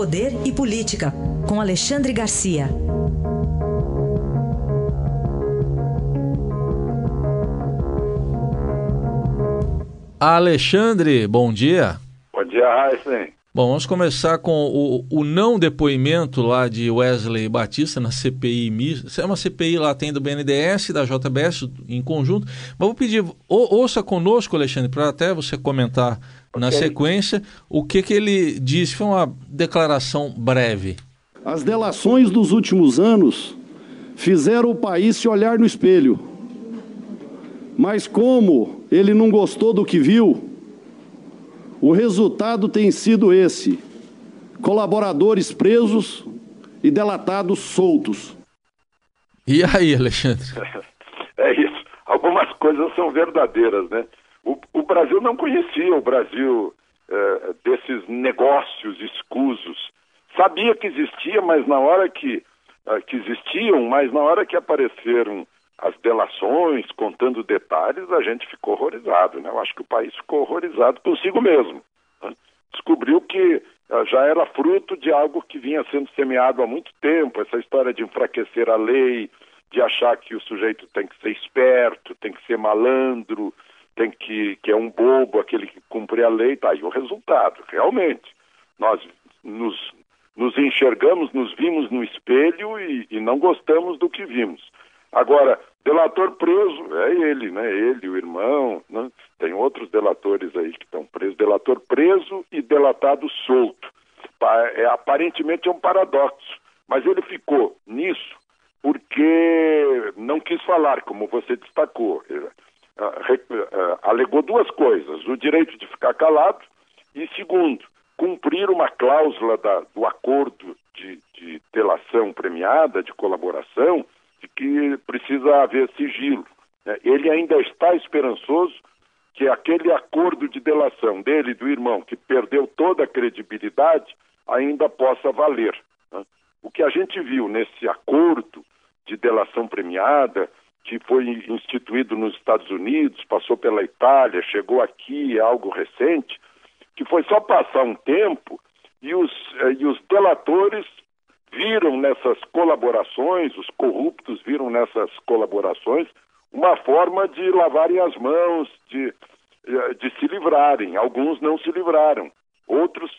Poder e Política, com Alexandre Garcia. Alexandre, bom dia. Bom dia, Raíssen. Bom, vamos começar com o, o, não depoimento lá de Wesley Batista na CPI mista. É uma CPI lá, tem do BNDES, da JBS em conjunto. Mas vou pedir, ou, ouça conosco, Alexandre, para até você comentar okay. na sequência o que, que ele disse. Foi uma declaração breve. As delações dos últimos anos fizeram o país se olhar no espelho. Mas como ele não gostou do que viu, o resultado tem sido esse: colaboradores presos e delatados soltos. E aí, Alexandre? É isso. Algumas coisas são verdadeiras, né? O, o Brasil não conhecia o Brasil é, desses negócios escusos. Sabia que existia, mas na hora que, é, que existiam, mas na hora que apareceram as delações, contando detalhes, a gente ficou horrorizado. Né? Eu acho que o país ficou horrorizado consigo mesmo. Né? Descobriu que uh, já era fruto de algo que vinha sendo semeado há muito tempo, essa história de enfraquecer a lei, de achar que o sujeito tem que ser esperto, tem que ser malandro, tem que, que é um bobo, aquele que cumpre a lei, tá aí o resultado, realmente. Nós nos, nos enxergamos, nos vimos no espelho e, e não gostamos do que vimos. Agora, Delator preso, é ele, né? Ele, o irmão, né? Tem outros delatores aí que estão presos. Delator preso e delatado solto. É, aparentemente é um paradoxo, mas ele ficou nisso porque não quis falar, como você destacou. Alegou duas coisas: o direito de ficar calado e, segundo, cumprir uma cláusula da, do acordo de, de delação premiada, de colaboração, de que precisa haver sigilo. Né? Ele ainda está esperançoso que aquele acordo de delação dele e do irmão, que perdeu toda a credibilidade, ainda possa valer. Né? O que a gente viu nesse acordo de delação premiada, que foi instituído nos Estados Unidos, passou pela Itália, chegou aqui, é algo recente, que foi só passar um tempo e os, eh, e os delatores viram nessas colaborações, os corruptos viram nessas colaborações uma forma de lavarem as mãos, de, eh, de se livrarem. Alguns não se livraram, outros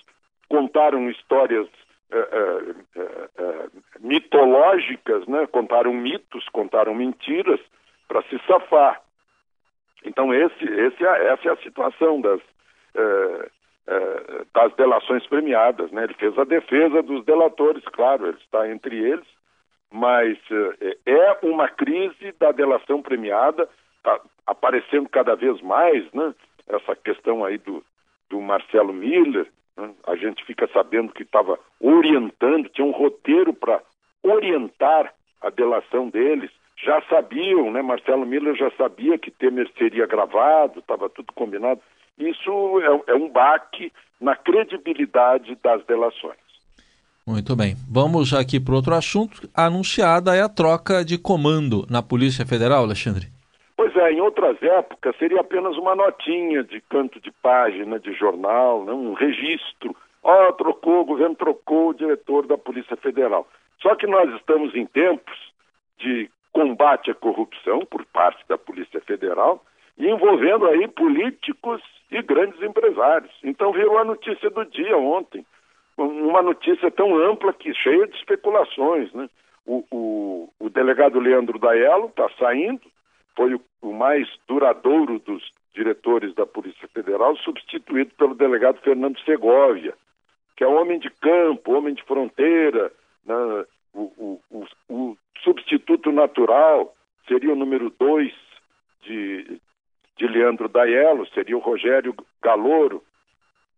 contaram histórias uh, uh, uh, mitológicas, né? contaram mitos, contaram mentiras para se safar. Então esse, esse é, essa é a situação das, é, das delações premiadas. Né? Ele fez a defesa dos delatores, claro, ele está entre eles, mas é, é uma crise da delação premiada, está aparecendo cada vez mais, né? essa questão aí do, do Marcelo Miller, né? a gente fica sabendo que estava orientando, tinha um roteiro para orientar a delação deles, já sabiam, né? Marcelo Miller já sabia que Temer seria gravado, estava tudo combinado. Isso é, é um baque na credibilidade das delações. Muito bem. Vamos aqui para outro assunto. Anunciada é a troca de comando na Polícia Federal, Alexandre. Pois é, em outras épocas seria apenas uma notinha de canto de página de jornal, né? um registro. Ó, oh, trocou, o governo trocou o diretor da Polícia Federal. Só que nós estamos em tempos de combate à corrupção por parte da Polícia Federal envolvendo aí políticos e grandes empresários. Então virou a notícia do dia ontem, uma notícia tão ampla que cheia de especulações, né? O, o, o delegado Leandro Daello está saindo, foi o, o, mais duradouro dos diretores da Polícia Federal, substituído pelo delegado Fernando Segovia, que é homem de campo, homem de fronteira, né? o, o, substituto natural seria o número dois Leandro Daiello, seria o Rogério Galouro,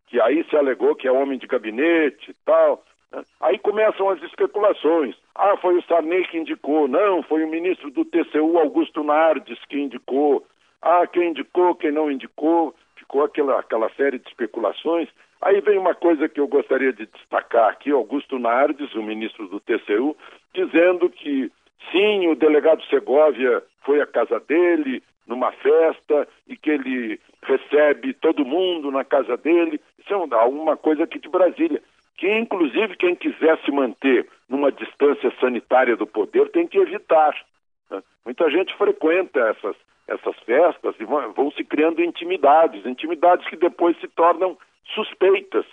que aí se alegou que é homem de gabinete e tal. Né? Aí começam as especulações. Ah, foi o Sarney que indicou. Não, foi o ministro do TCU, Augusto Nardes, que indicou. Ah, quem indicou, quem não indicou. Ficou aquela, aquela série de especulações. Aí vem uma coisa que eu gostaria de destacar aqui, Augusto Nardes, o ministro do TCU, dizendo que sim, o delegado Segovia foi à casa dele, numa festa e que ele recebe todo mundo na casa dele. Isso é uma coisa aqui de Brasília. que inclusive quem quiser se manter numa distância sanitária do poder tem que evitar. Né? Muita gente frequenta essas, essas festas e vão, vão se criando intimidades, intimidades que depois se tornam suspeitas,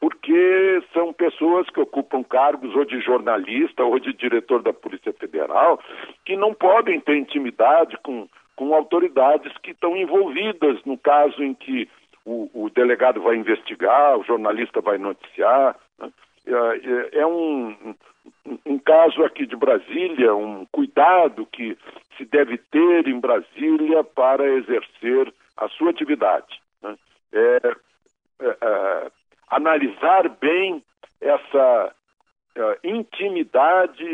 porque são pessoas que ocupam cargos ou de jornalista ou de diretor da Polícia Federal que não podem ter intimidade com, com autoridades que estão envolvidas no caso em que o, o delegado vai investigar, o jornalista vai noticiar. Né? É, é um, um caso aqui de Brasília, um cuidado que se deve ter em Brasília para exercer a sua atividade. Né? É, é, é, analisar bem essa é, intimidade,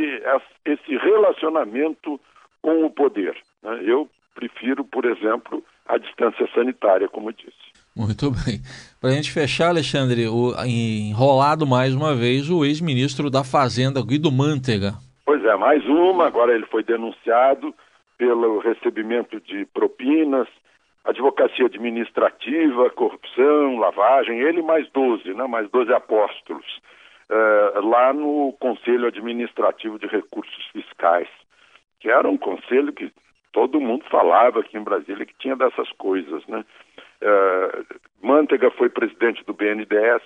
esse relacionamento com o poder. Né? Eu prefiro, por exemplo, a distância sanitária, como disse. Muito bem. Para a gente fechar, Alexandre, o, enrolado mais uma vez o ex-ministro da Fazenda, Guido Mantega. Pois é, mais uma. Agora ele foi denunciado pelo recebimento de propinas, advocacia administrativa, corrupção, lavagem, ele mais 12, né, mais 12 apóstolos, é, lá no Conselho Administrativo de Recursos Fiscais, que era um conselho que todo mundo falava aqui em Brasília que tinha dessas coisas, né? Uh, Mantega foi presidente do BNDES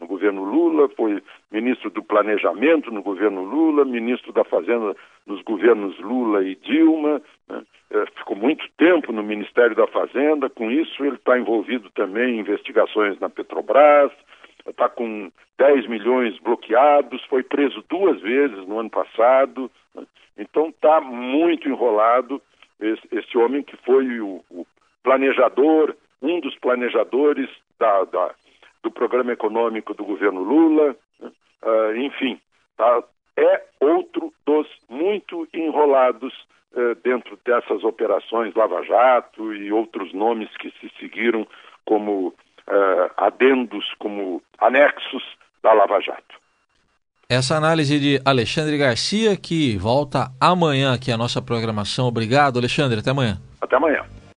no governo Lula, foi ministro do Planejamento no governo Lula, ministro da Fazenda nos governos Lula e Dilma, né? uh, ficou muito tempo no Ministério da Fazenda, com isso ele está envolvido também em investigações na Petrobras, está com 10 milhões bloqueados, foi preso duas vezes no ano passado, né? então está muito enrolado esse, esse, homem que foi o, o planejador, um dos planejadores da, da, do programa econômico do governo Lula, uh, enfim, tá? é outro dos muito enrolados uh, dentro dessas operações Lava Jato e outros nomes que se seguiram como uh, adendos, como anexos da Lava Jato. Essa análise de Alexandre Garcia, que volta amanhã aqui à nossa programação. Obrigado, Alexandre. Até amanhã. Até amanhã.